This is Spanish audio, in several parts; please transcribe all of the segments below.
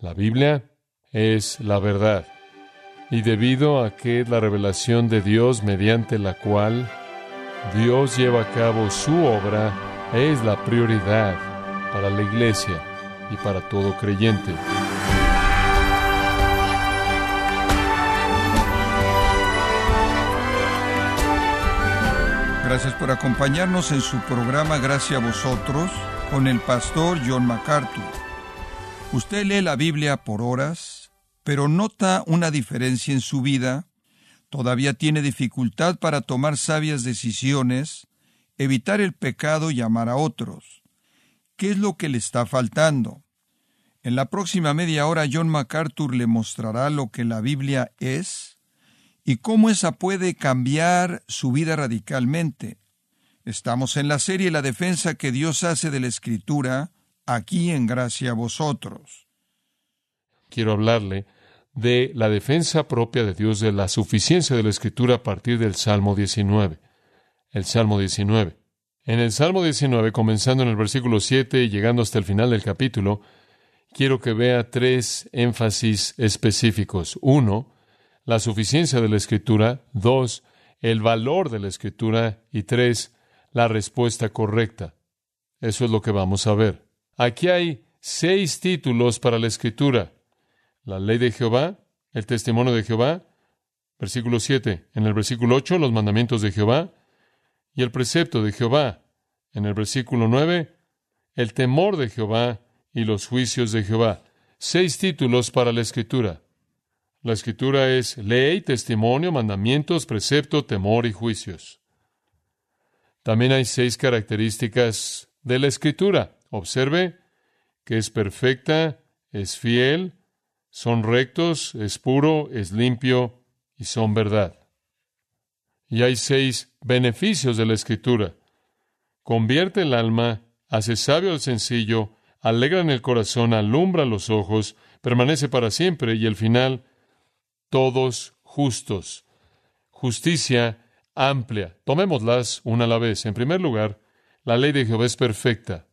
La Biblia es la verdad. Y debido a que es la revelación de Dios mediante la cual Dios lleva a cabo su obra, es la prioridad para la iglesia y para todo creyente. Gracias por acompañarnos en su programa Gracias a vosotros con el pastor John MacArthur. Usted lee la Biblia por horas, pero nota una diferencia en su vida, todavía tiene dificultad para tomar sabias decisiones, evitar el pecado y amar a otros. ¿Qué es lo que le está faltando? En la próxima media hora John MacArthur le mostrará lo que la Biblia es y cómo esa puede cambiar su vida radicalmente. Estamos en la serie La defensa que Dios hace de la Escritura, aquí en Gracia a vosotros. Quiero hablarle de la defensa propia de Dios de la suficiencia de la Escritura a partir del Salmo 19. El Salmo 19. En el Salmo 19, comenzando en el versículo 7 y llegando hasta el final del capítulo, quiero que vea tres énfasis específicos. Uno, la suficiencia de la Escritura. Dos, el valor de la Escritura. Y tres, la respuesta correcta. Eso es lo que vamos a ver. Aquí hay seis títulos para la Escritura. La ley de Jehová, el testimonio de Jehová, versículo 7. En el versículo 8, los mandamientos de Jehová y el precepto de Jehová. En el versículo 9, el temor de Jehová y los juicios de Jehová. Seis títulos para la Escritura. La Escritura es ley, testimonio, mandamientos, precepto, temor y juicios. También hay seis características de la Escritura. Observe que es perfecta, es fiel, son rectos, es puro, es limpio y son verdad. Y hay seis beneficios de la Escritura. Convierte el alma, hace sabio al sencillo, alegra en el corazón, alumbra los ojos, permanece para siempre y el final, todos justos. Justicia amplia. Tomémoslas una a la vez. En primer lugar, la ley de Jehová es perfecta,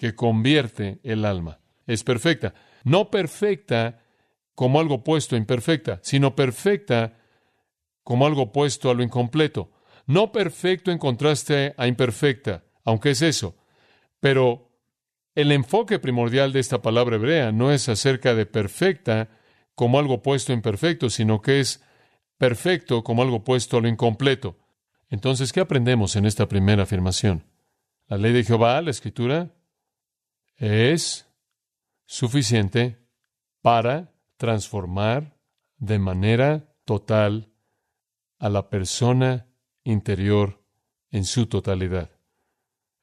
que convierte el alma. Es perfecta. No perfecta como algo opuesto a imperfecta, sino perfecta como algo opuesto a lo incompleto. No perfecto en contraste a imperfecta, aunque es eso. Pero el enfoque primordial de esta palabra hebrea no es acerca de perfecta como algo opuesto a imperfecto, sino que es perfecto como algo opuesto a lo incompleto. Entonces, ¿qué aprendemos en esta primera afirmación? La ley de Jehová, la escritura, es suficiente para transformar de manera total a la persona interior en su totalidad.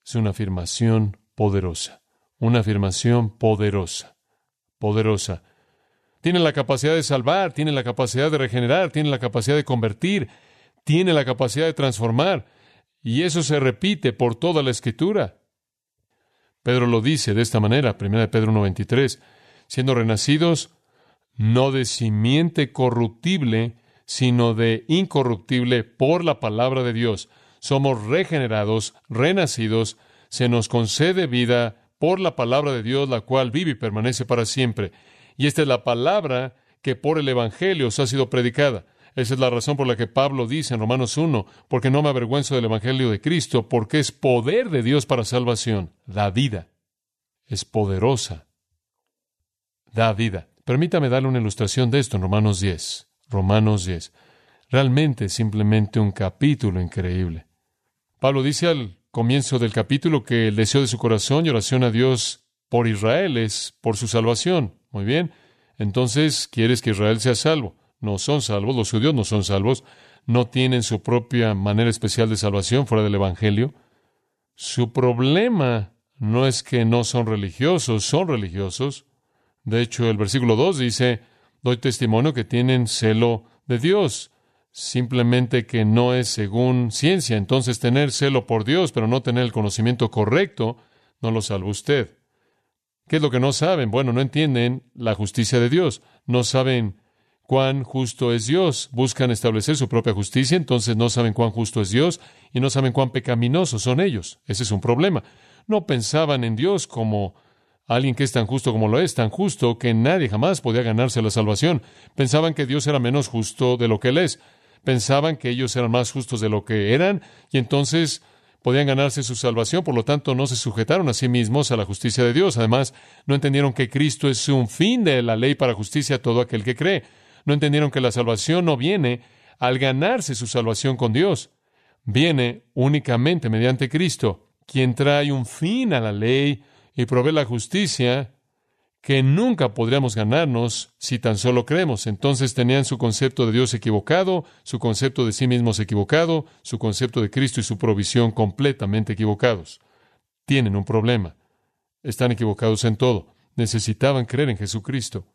Es una afirmación poderosa, una afirmación poderosa, poderosa. Tiene la capacidad de salvar, tiene la capacidad de regenerar, tiene la capacidad de convertir, tiene la capacidad de transformar. Y eso se repite por toda la escritura. Pedro lo dice de esta manera, 1 Pedro 1.23, siendo renacidos no de simiente corruptible, sino de incorruptible por la palabra de Dios. Somos regenerados, renacidos, se nos concede vida por la palabra de Dios, la cual vive y permanece para siempre. Y esta es la palabra que por el Evangelio os ha sido predicada. Esa es la razón por la que Pablo dice en Romanos 1, porque no me avergüenzo del Evangelio de Cristo, porque es poder de Dios para salvación, da vida, es poderosa, da vida. Permítame darle una ilustración de esto en Romanos 10. Romanos 10. Realmente simplemente un capítulo increíble. Pablo dice al comienzo del capítulo que el deseo de su corazón y oración a Dios por Israel es por su salvación. Muy bien. Entonces, quieres que Israel sea salvo. No son salvos, los judíos no son salvos, no tienen su propia manera especial de salvación fuera del Evangelio. Su problema no es que no son religiosos, son religiosos. De hecho, el versículo 2 dice, doy testimonio que tienen celo de Dios, simplemente que no es según ciencia. Entonces, tener celo por Dios, pero no tener el conocimiento correcto, no lo salva usted. ¿Qué es lo que no saben? Bueno, no entienden la justicia de Dios, no saben cuán justo es Dios, buscan establecer su propia justicia, entonces no saben cuán justo es Dios y no saben cuán pecaminosos son ellos. Ese es un problema. No pensaban en Dios como alguien que es tan justo como lo es, tan justo que nadie jamás podía ganarse la salvación. Pensaban que Dios era menos justo de lo que Él es. Pensaban que ellos eran más justos de lo que eran y entonces podían ganarse su salvación, por lo tanto no se sujetaron a sí mismos a la justicia de Dios. Además, no entendieron que Cristo es un fin de la ley para justicia a todo aquel que cree. No entendieron que la salvación no viene al ganarse su salvación con Dios. Viene únicamente mediante Cristo, quien trae un fin a la ley y provee la justicia que nunca podríamos ganarnos si tan solo creemos. Entonces tenían su concepto de Dios equivocado, su concepto de sí mismos equivocado, su concepto de Cristo y su provisión completamente equivocados. Tienen un problema. Están equivocados en todo. Necesitaban creer en Jesucristo.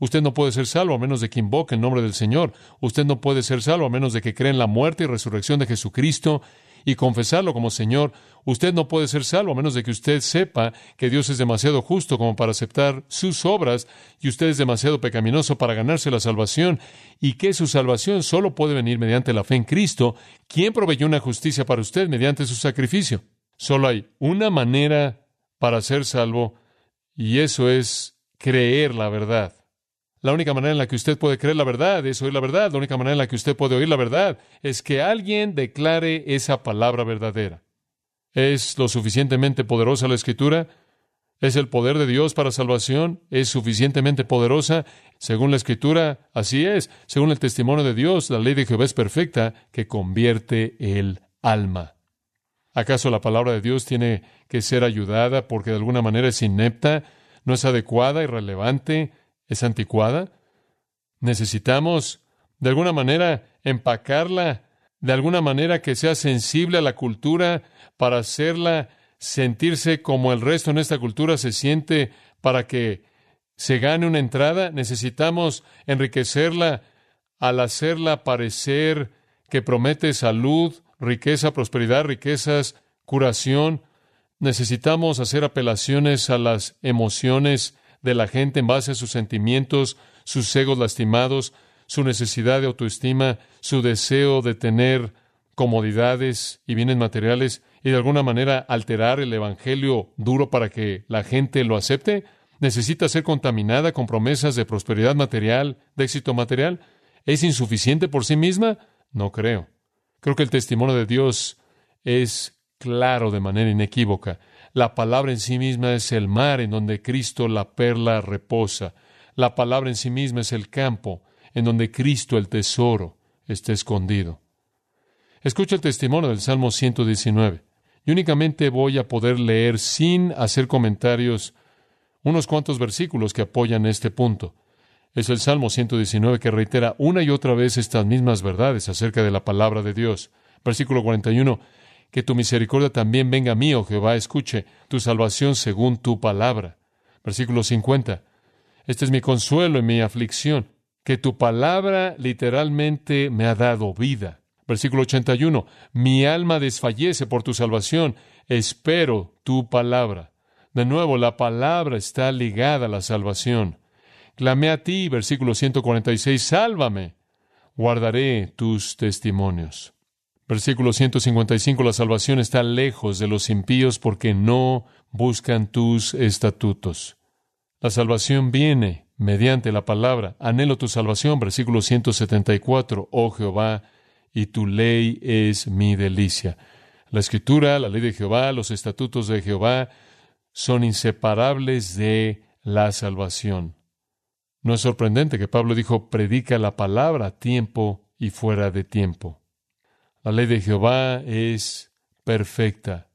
Usted no puede ser salvo a menos de que invoque el nombre del Señor. Usted no puede ser salvo a menos de que cree en la muerte y resurrección de Jesucristo y confesarlo como Señor. Usted no puede ser salvo a menos de que usted sepa que Dios es demasiado justo como para aceptar sus obras y usted es demasiado pecaminoso para ganarse la salvación y que su salvación solo puede venir mediante la fe en Cristo, quien proveyó una justicia para usted mediante su sacrificio. Solo hay una manera para ser salvo y eso es creer la verdad. La única manera en la que usted puede creer la verdad es oír la verdad. La única manera en la que usted puede oír la verdad es que alguien declare esa palabra verdadera. ¿Es lo suficientemente poderosa la escritura? ¿Es el poder de Dios para salvación? ¿Es suficientemente poderosa? Según la escritura, así es. Según el testimonio de Dios, la ley de Jehová es perfecta que convierte el alma. ¿Acaso la palabra de Dios tiene que ser ayudada porque de alguna manera es inepta, no es adecuada, irrelevante? Es anticuada. Necesitamos, de alguna manera, empacarla, de alguna manera que sea sensible a la cultura para hacerla sentirse como el resto en esta cultura se siente para que se gane una entrada. Necesitamos enriquecerla al hacerla parecer que promete salud, riqueza, prosperidad, riquezas, curación. Necesitamos hacer apelaciones a las emociones de la gente en base a sus sentimientos, sus egos lastimados, su necesidad de autoestima, su deseo de tener comodidades y bienes materiales y de alguna manera alterar el Evangelio duro para que la gente lo acepte? ¿Necesita ser contaminada con promesas de prosperidad material, de éxito material? ¿Es insuficiente por sí misma? No creo. Creo que el testimonio de Dios es claro de manera inequívoca. La palabra en sí misma es el mar en donde Cristo la perla reposa. La palabra en sí misma es el campo en donde Cristo el tesoro está escondido. Escucha el testimonio del Salmo 119. Y únicamente voy a poder leer sin hacer comentarios unos cuantos versículos que apoyan este punto. Es el Salmo 119 que reitera una y otra vez estas mismas verdades acerca de la palabra de Dios. Versículo 41 que tu misericordia también venga a mí, oh Jehová, escuche tu salvación según tu palabra. Versículo 50. Este es mi consuelo en mi aflicción, que tu palabra literalmente me ha dado vida. Versículo 81. Mi alma desfallece por tu salvación, espero tu palabra. De nuevo, la palabra está ligada a la salvación. Clamé a ti, versículo 146, sálvame. Guardaré tus testimonios. Versículo 155, la salvación está lejos de los impíos porque no buscan tus estatutos. La salvación viene mediante la palabra. Anhelo tu salvación. Versículo 174, oh Jehová, y tu ley es mi delicia. La escritura, la ley de Jehová, los estatutos de Jehová son inseparables de la salvación. No es sorprendente que Pablo dijo, predica la palabra a tiempo y fuera de tiempo. La ley de Jehová es perfecta.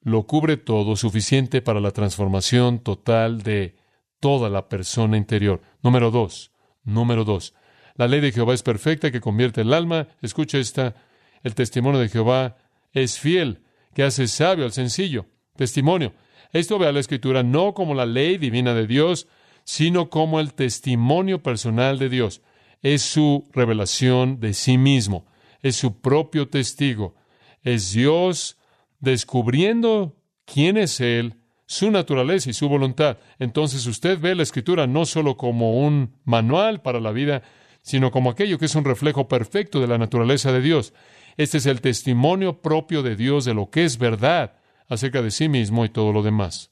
Lo cubre todo, suficiente para la transformación total de toda la persona interior. Número dos. Número dos. La ley de Jehová es perfecta que convierte el alma. Escucha esta. El testimonio de Jehová es fiel, que hace sabio al sencillo. Testimonio. Esto ve a la Escritura no como la ley divina de Dios, sino como el testimonio personal de Dios. Es su revelación de sí mismo es su propio testigo. Es Dios descubriendo quién es Él, su naturaleza y su voluntad. Entonces usted ve la escritura no solo como un manual para la vida, sino como aquello que es un reflejo perfecto de la naturaleza de Dios. Este es el testimonio propio de Dios de lo que es verdad acerca de sí mismo y todo lo demás.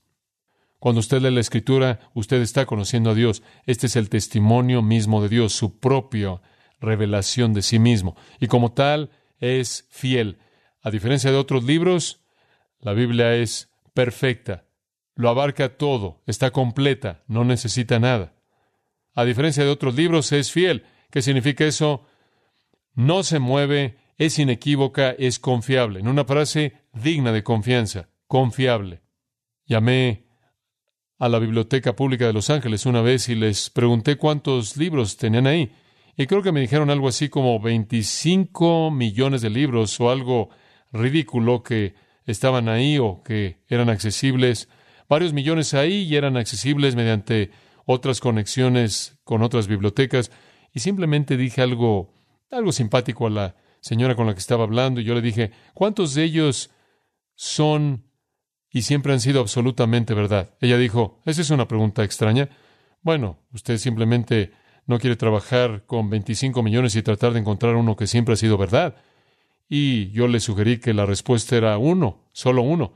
Cuando usted lee la Escritura, usted está conociendo a Dios. Este es el testimonio mismo de Dios, su propia revelación de sí mismo. Y como tal, es fiel. A diferencia de otros libros, la Biblia es perfecta. Lo abarca todo, está completa, no necesita nada. A diferencia de otros libros, es fiel. ¿Qué significa eso? No se mueve, es inequívoca, es confiable. En una frase digna de confianza, confiable. Llamé a la Biblioteca Pública de Los Ángeles una vez y les pregunté cuántos libros tenían ahí. Y creo que me dijeron algo así como 25 millones de libros o algo ridículo que estaban ahí o que eran accesibles. Varios millones ahí y eran accesibles mediante otras conexiones con otras bibliotecas. Y simplemente dije algo, algo simpático a la señora con la que estaba hablando y yo le dije, ¿cuántos de ellos son y siempre han sido absolutamente verdad? Ella dijo, esa es una pregunta extraña. Bueno, usted simplemente no quiere trabajar con 25 millones y tratar de encontrar uno que siempre ha sido verdad. Y yo le sugerí que la respuesta era uno, solo uno,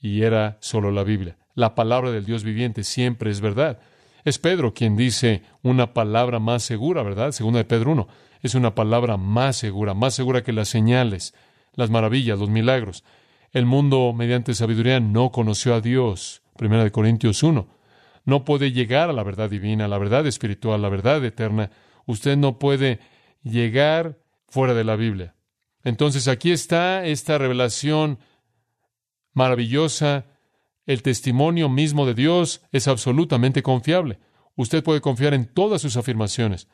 y era solo la Biblia. La palabra del Dios viviente siempre es verdad. Es Pedro quien dice una palabra más segura, ¿verdad? Segunda de Pedro 1. Es una palabra más segura, más segura que las señales, las maravillas, los milagros. El mundo, mediante sabiduría, no conoció a Dios. Primera de Corintios 1. No puede llegar a la verdad divina, la verdad espiritual, la verdad eterna. Usted no puede llegar fuera de la Biblia. Entonces aquí está esta revelación maravillosa el testimonio mismo de Dios es absolutamente confiable. Usted puede confiar en todas sus afirmaciones,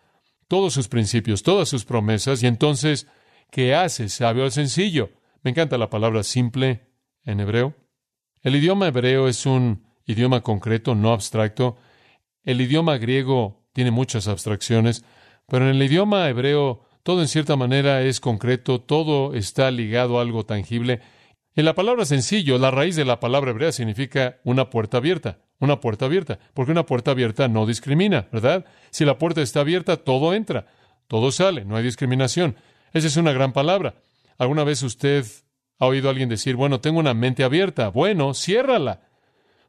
todos sus principios, todas sus promesas, y entonces, ¿qué hace sabio al sencillo? Me encanta la palabra simple en hebreo. El idioma hebreo es un idioma concreto, no abstracto. El idioma griego tiene muchas abstracciones, pero en el idioma hebreo todo en cierta manera es concreto, todo está ligado a algo tangible. En la palabra sencillo, la raíz de la palabra hebrea significa una puerta abierta, una puerta abierta, porque una puerta abierta no discrimina, ¿verdad? Si la puerta está abierta, todo entra, todo sale, no hay discriminación. Esa es una gran palabra. ¿Alguna vez usted ha oído a alguien decir, bueno, tengo una mente abierta? Bueno, ciérrala,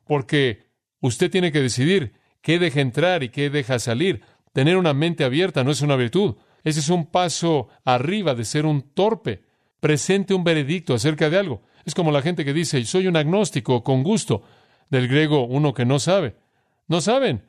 porque usted tiene que decidir qué deja entrar y qué deja salir. Tener una mente abierta no es una virtud. Ese es un paso arriba de ser un torpe. Presente un veredicto acerca de algo. Es como la gente que dice, soy un agnóstico con gusto, del griego uno que no sabe. No saben.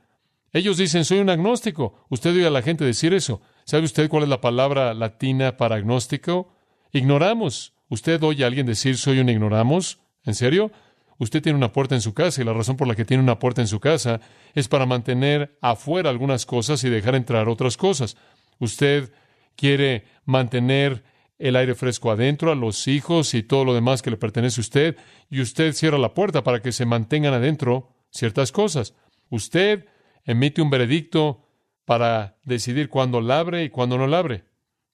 Ellos dicen, soy un agnóstico. Usted oye a la gente decir eso. ¿Sabe usted cuál es la palabra latina para agnóstico? Ignoramos. ¿Usted oye a alguien decir, soy un ignoramos? ¿En serio? Usted tiene una puerta en su casa y la razón por la que tiene una puerta en su casa es para mantener afuera algunas cosas y dejar entrar otras cosas. Usted quiere mantener el aire fresco adentro, a los hijos y todo lo demás que le pertenece a usted, y usted cierra la puerta para que se mantengan adentro ciertas cosas. Usted emite un veredicto para decidir cuándo la abre y cuándo no la abre.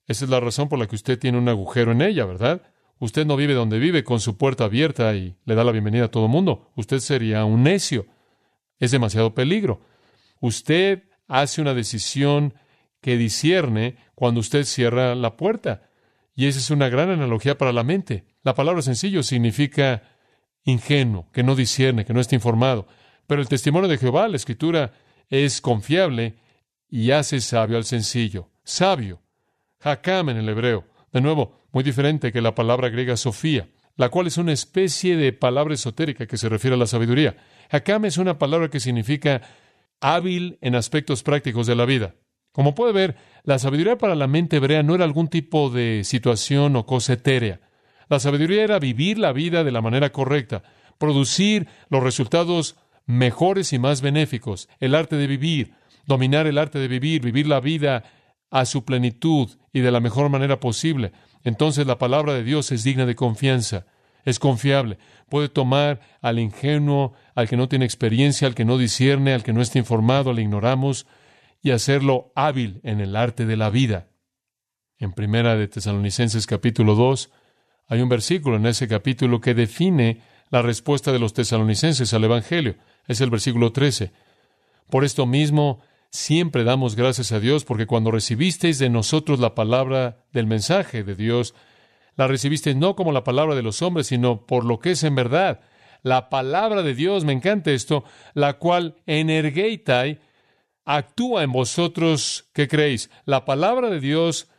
Esa es la razón por la que usted tiene un agujero en ella, ¿verdad? Usted no vive donde vive con su puerta abierta y le da la bienvenida a todo mundo. Usted sería un necio. Es demasiado peligro. Usted hace una decisión que discierne cuando usted cierra la puerta. Y esa es una gran analogía para la mente. La palabra sencillo significa ingenuo, que no discierne, que no está informado. Pero el testimonio de Jehová, la escritura, es confiable y hace sabio al sencillo. Sabio. Hakam en el hebreo. De nuevo, muy diferente que la palabra griega Sofía, la cual es una especie de palabra esotérica que se refiere a la sabiduría. Hakam es una palabra que significa hábil en aspectos prácticos de la vida. Como puede ver, la sabiduría para la mente hebrea no era algún tipo de situación o cosa etérea. La sabiduría era vivir la vida de la manera correcta, producir los resultados mejores y más benéficos, el arte de vivir, dominar el arte de vivir, vivir la vida a su plenitud y de la mejor manera posible. Entonces la palabra de Dios es digna de confianza, es confiable, puede tomar al ingenuo, al que no tiene experiencia, al que no discierne, al que no está informado, al ignoramos, y hacerlo hábil en el arte de la vida. En Primera de Tesalonicenses capítulo 2 hay un versículo en ese capítulo que define la respuesta de los tesalonicenses al Evangelio. Es el versículo 13. Por esto mismo, siempre damos gracias a Dios porque cuando recibisteis de nosotros la palabra del mensaje de Dios, la recibisteis no como la palabra de los hombres, sino por lo que es en verdad, La palabra de Dios, me encanta esto, la cual energeitai actúa en vosotros que creéis. La palabra de Dios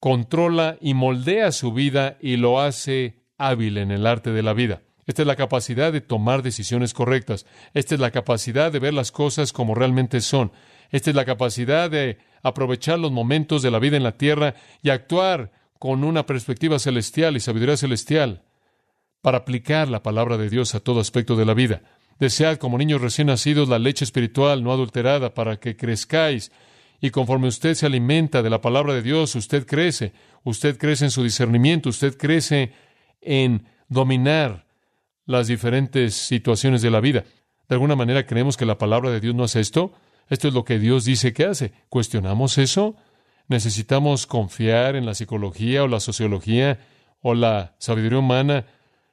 controla y moldea su vida y lo hace hábil en el arte de la vida. Esta es la capacidad de tomar decisiones correctas. Esta es la capacidad de ver las cosas como realmente son. Esta es la capacidad de aprovechar los momentos de la vida en la tierra y actuar con una perspectiva celestial y sabiduría celestial para aplicar la palabra de Dios a todo aspecto de la vida. Desead como niños recién nacidos la leche espiritual no adulterada para que crezcáis y conforme usted se alimenta de la palabra de Dios, usted crece, usted crece en su discernimiento, usted crece en dominar las diferentes situaciones de la vida. De alguna manera creemos que la palabra de Dios no hace esto. Esto es lo que Dios dice que hace. ¿Cuestionamos eso? ¿Necesitamos confiar en la psicología o la sociología o la sabiduría humana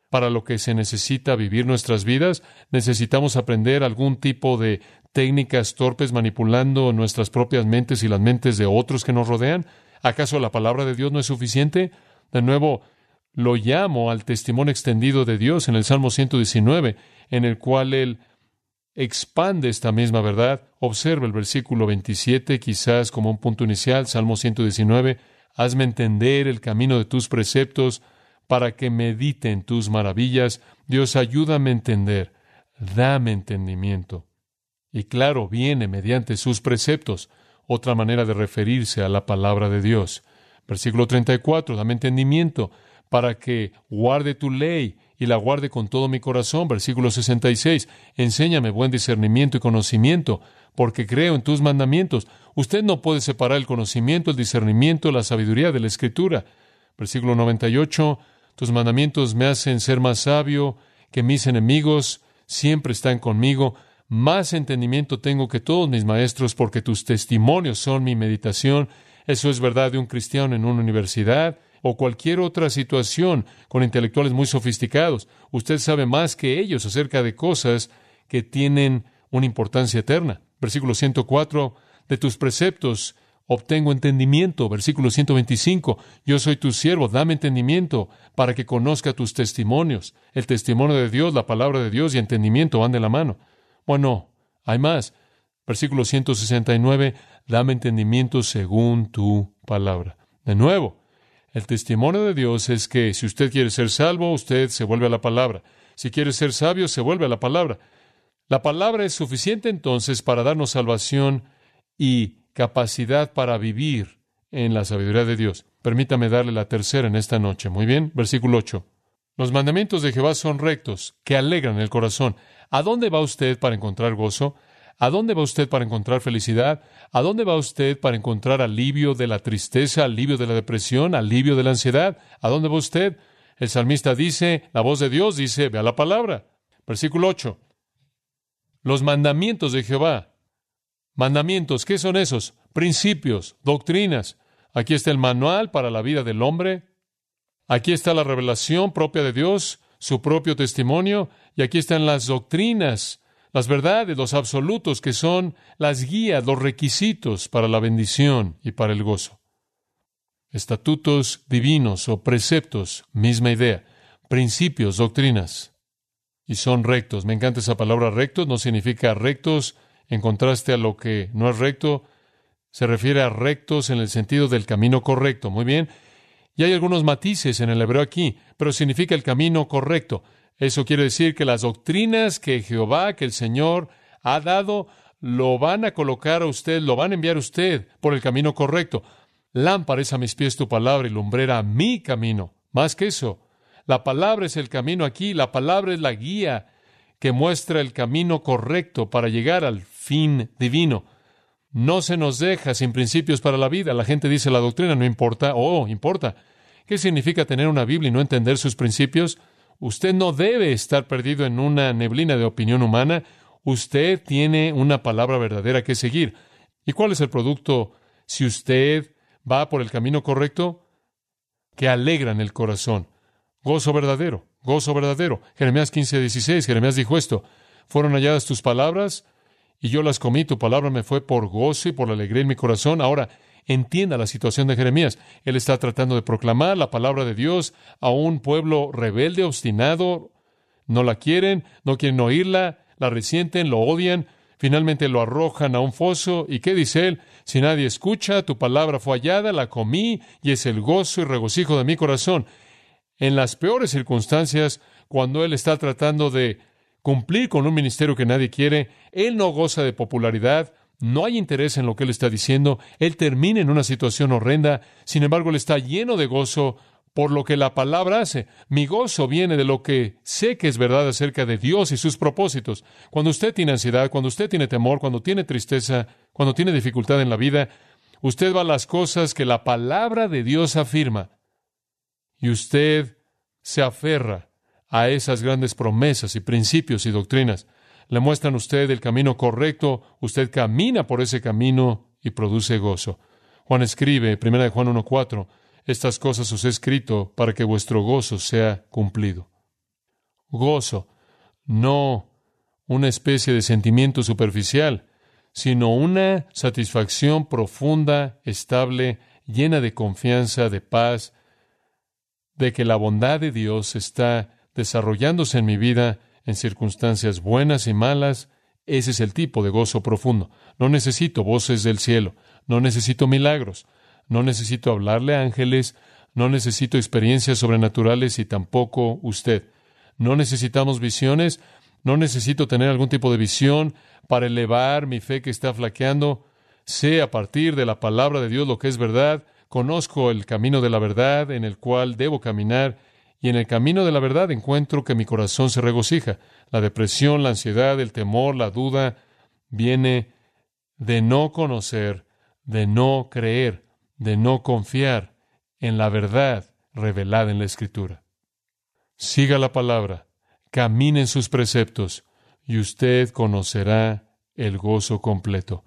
para lo que se necesita vivir nuestras vidas? ¿Necesitamos aprender algún tipo de técnicas torpes manipulando nuestras propias mentes y las mentes de otros que nos rodean? ¿Acaso la palabra de Dios no es suficiente? De nuevo, lo llamo al testimonio extendido de Dios en el Salmo 119, en el cual Él expande esta misma verdad. Observa el versículo 27, quizás como un punto inicial, Salmo 119, hazme entender el camino de tus preceptos para que medite en tus maravillas. Dios, ayúdame a entender, dame entendimiento. Y claro, viene mediante sus preceptos, otra manera de referirse a la palabra de Dios. Versículo 34, dame entendimiento para que guarde tu ley y la guarde con todo mi corazón. Versículo 66. Enséñame buen discernimiento y conocimiento, porque creo en tus mandamientos. Usted no puede separar el conocimiento, el discernimiento, la sabiduría de la Escritura. Versículo 98. Tus mandamientos me hacen ser más sabio que mis enemigos, siempre están conmigo. Más entendimiento tengo que todos mis maestros, porque tus testimonios son mi meditación. Eso es verdad de un cristiano en una universidad o cualquier otra situación con intelectuales muy sofisticados. Usted sabe más que ellos acerca de cosas que tienen una importancia eterna. Versículo 104, de tus preceptos obtengo entendimiento. Versículo 125, yo soy tu siervo, dame entendimiento para que conozca tus testimonios. El testimonio de Dios, la palabra de Dios y entendimiento van de la mano. Bueno, hay más. Versículo 169, dame entendimiento según tu palabra. De nuevo, el testimonio de Dios es que si usted quiere ser salvo, usted se vuelve a la palabra. Si quiere ser sabio, se vuelve a la palabra. La palabra es suficiente entonces para darnos salvación y capacidad para vivir en la sabiduría de Dios. Permítame darle la tercera en esta noche. Muy bien, versículo 8. Los mandamientos de Jehová son rectos, que alegran el corazón. ¿A dónde va usted para encontrar gozo? ¿A dónde va usted para encontrar felicidad? ¿A dónde va usted para encontrar alivio de la tristeza, alivio de la depresión, alivio de la ansiedad? ¿A dónde va usted? El salmista dice, la voz de Dios dice, vea la palabra. Versículo 8. Los mandamientos de Jehová. Mandamientos, ¿qué son esos? Principios, doctrinas. Aquí está el manual para la vida del hombre. Aquí está la revelación propia de Dios, su propio testimonio, y aquí están las doctrinas las verdades, los absolutos que son las guías, los requisitos para la bendición y para el gozo. Estatutos divinos o preceptos, misma idea. Principios, doctrinas. Y son rectos. Me encanta esa palabra rectos. No significa rectos en contraste a lo que no es recto. Se refiere a rectos en el sentido del camino correcto. Muy bien. Y hay algunos matices en el hebreo aquí, pero significa el camino correcto. Eso quiere decir que las doctrinas que Jehová, que el Señor ha dado, lo van a colocar a usted, lo van a enviar a usted por el camino correcto. Lámpara es a mis pies tu palabra y lumbrera a mi camino. Más que eso, la palabra es el camino aquí, la palabra es la guía que muestra el camino correcto para llegar al fin divino. No se nos deja sin principios para la vida. La gente dice la doctrina no importa. Oh, importa. ¿Qué significa tener una Biblia y no entender sus principios? Usted no debe estar perdido en una neblina de opinión humana. Usted tiene una palabra verdadera que seguir. ¿Y cuál es el producto si usted va por el camino correcto? Que alegran el corazón. Gozo verdadero, gozo verdadero. Jeremías 15, 16, Jeremías dijo esto. Fueron halladas tus palabras y yo las comí. Tu palabra me fue por gozo y por la alegría en mi corazón. Ahora, entienda la situación de Jeremías. Él está tratando de proclamar la palabra de Dios a un pueblo rebelde, obstinado, no la quieren, no quieren oírla, la resienten, lo odian, finalmente lo arrojan a un foso. ¿Y qué dice él? Si nadie escucha, tu palabra fue hallada, la comí y es el gozo y regocijo de mi corazón. En las peores circunstancias, cuando él está tratando de cumplir con un ministerio que nadie quiere, él no goza de popularidad, no hay interés en lo que él está diciendo, él termina en una situación horrenda, sin embargo él está lleno de gozo por lo que la palabra hace. Mi gozo viene de lo que sé que es verdad acerca de Dios y sus propósitos. Cuando usted tiene ansiedad, cuando usted tiene temor, cuando tiene tristeza, cuando tiene dificultad en la vida, usted va a las cosas que la palabra de Dios afirma y usted se aferra a esas grandes promesas y principios y doctrinas. Le muestran a usted el camino correcto, usted camina por ese camino y produce gozo. Juan escribe, 1 Juan 1.4, estas cosas os he escrito para que vuestro gozo sea cumplido. Gozo, no una especie de sentimiento superficial, sino una satisfacción profunda, estable, llena de confianza, de paz, de que la bondad de Dios está desarrollándose en mi vida en circunstancias buenas y malas. Ese es el tipo de gozo profundo. No necesito voces del cielo, no necesito milagros, no necesito hablarle a ángeles, no necesito experiencias sobrenaturales y tampoco usted. No necesitamos visiones, no necesito tener algún tipo de visión para elevar mi fe que está flaqueando. Sé a partir de la palabra de Dios lo que es verdad, conozco el camino de la verdad en el cual debo caminar y en el camino de la verdad encuentro que mi corazón se regocija. La depresión, la ansiedad, el temor, la duda viene de no conocer, de no creer, de no confiar en la verdad revelada en la Escritura. Siga la palabra, camine en sus preceptos, y usted conocerá el gozo completo.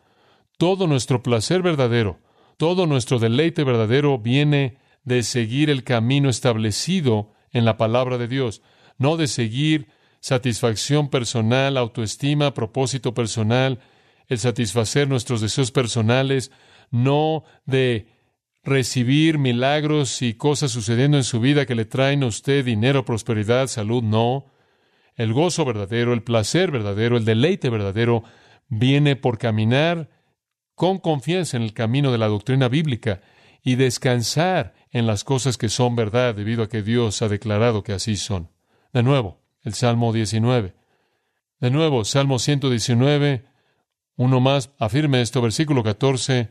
Todo nuestro placer verdadero, todo nuestro deleite verdadero viene de seguir el camino establecido en la palabra de Dios, no de seguir satisfacción personal, autoestima, propósito personal, el satisfacer nuestros deseos personales, no de recibir milagros y cosas sucediendo en su vida que le traen a usted dinero, prosperidad, salud, no. El gozo verdadero, el placer verdadero, el deleite verdadero viene por caminar con confianza en el camino de la doctrina bíblica y descansar en las cosas que son verdad debido a que Dios ha declarado que así son. De nuevo, el Salmo 19. De nuevo, Salmo 119, uno más, afirme esto, versículo 14.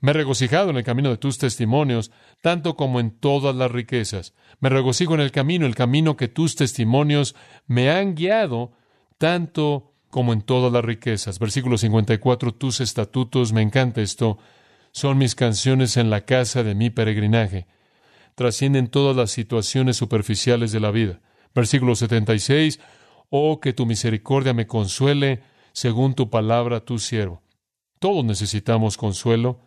Me he regocijado en el camino de tus testimonios, tanto como en todas las riquezas. Me regocijo en el camino, el camino que tus testimonios me han guiado, tanto como en todas las riquezas. Versículo 54, tus estatutos, me encanta esto, son mis canciones en la casa de mi peregrinaje. Trascienden todas las situaciones superficiales de la vida. Versículo 76, oh, que tu misericordia me consuele, según tu palabra, tu siervo. Todos necesitamos consuelo.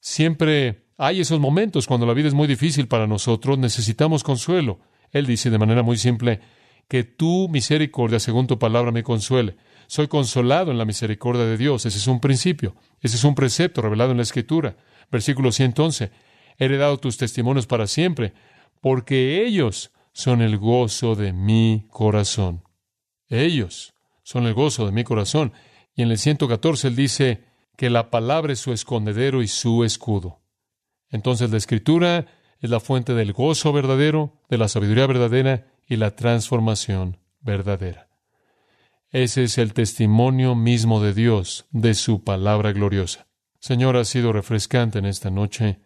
Siempre hay esos momentos cuando la vida es muy difícil para nosotros, necesitamos consuelo. Él dice de manera muy simple, que tu misericordia, según tu palabra, me consuele. Soy consolado en la misericordia de Dios. Ese es un principio. Ese es un precepto revelado en la Escritura. Versículo 111. He heredado tus testimonios para siempre, porque ellos son el gozo de mi corazón. Ellos son el gozo de mi corazón. Y en el 114 él dice, que la palabra es su escondedero y su escudo. Entonces la escritura es la fuente del gozo verdadero, de la sabiduría verdadera y la transformación verdadera. Ese es el testimonio mismo de Dios, de su palabra gloriosa. Señor, ha sido refrescante en esta noche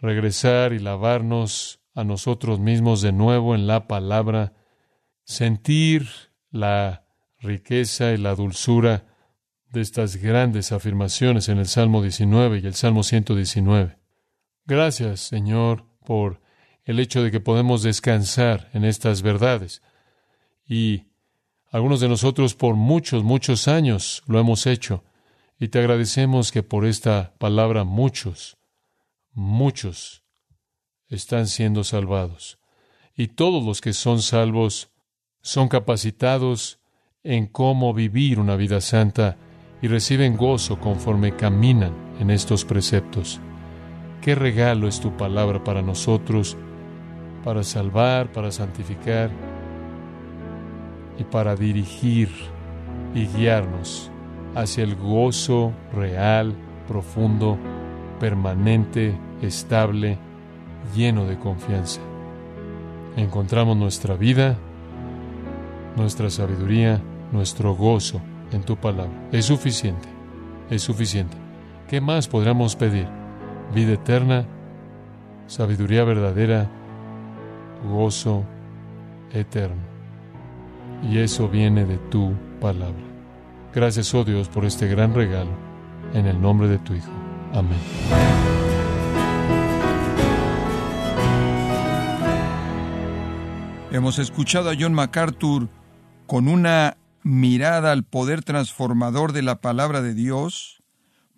regresar y lavarnos a nosotros mismos de nuevo en la palabra, sentir la riqueza y la dulzura de estas grandes afirmaciones en el Salmo 19 y el Salmo 119. Gracias, Señor, por el hecho de que podemos descansar en estas verdades. Y algunos de nosotros por muchos, muchos años lo hemos hecho. Y te agradecemos que por esta palabra muchos, muchos están siendo salvados. Y todos los que son salvos son capacitados en cómo vivir una vida santa y reciben gozo conforme caminan en estos preceptos. Qué regalo es tu palabra para nosotros, para salvar, para santificar. Y para dirigir y guiarnos hacia el gozo real, profundo, permanente, estable, lleno de confianza. Encontramos nuestra vida, nuestra sabiduría, nuestro gozo en tu palabra. Es suficiente, es suficiente. ¿Qué más podríamos pedir? Vida eterna, sabiduría verdadera, gozo eterno. Y eso viene de tu palabra. Gracias, oh Dios, por este gran regalo. En el nombre de tu Hijo. Amén. Hemos escuchado a John MacArthur con una mirada al poder transformador de la palabra de Dios,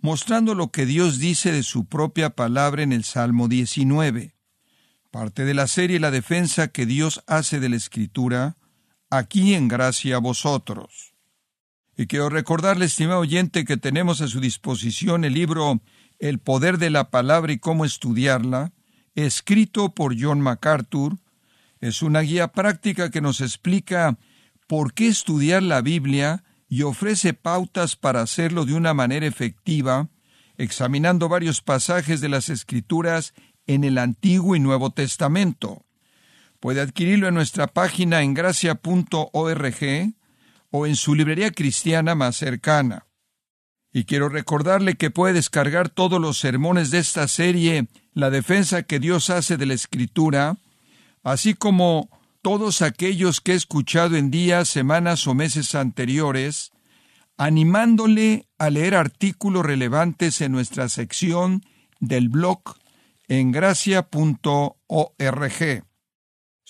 mostrando lo que Dios dice de su propia palabra en el Salmo 19. Parte de la serie La defensa que Dios hace de la Escritura, aquí en gracia a vosotros. Y quiero recordarle, estimado oyente, que tenemos a su disposición el libro El poder de la palabra y cómo estudiarla, escrito por John MacArthur. Es una guía práctica que nos explica por qué estudiar la Biblia y ofrece pautas para hacerlo de una manera efectiva, examinando varios pasajes de las Escrituras en el Antiguo y Nuevo Testamento. Puede adquirirlo en nuestra página en gracia.org o en su librería cristiana más cercana. Y quiero recordarle que puede descargar todos los sermones de esta serie, La defensa que Dios hace de la Escritura, así como todos aquellos que he escuchado en días, semanas o meses anteriores, animándole a leer artículos relevantes en nuestra sección del blog en gracia.org.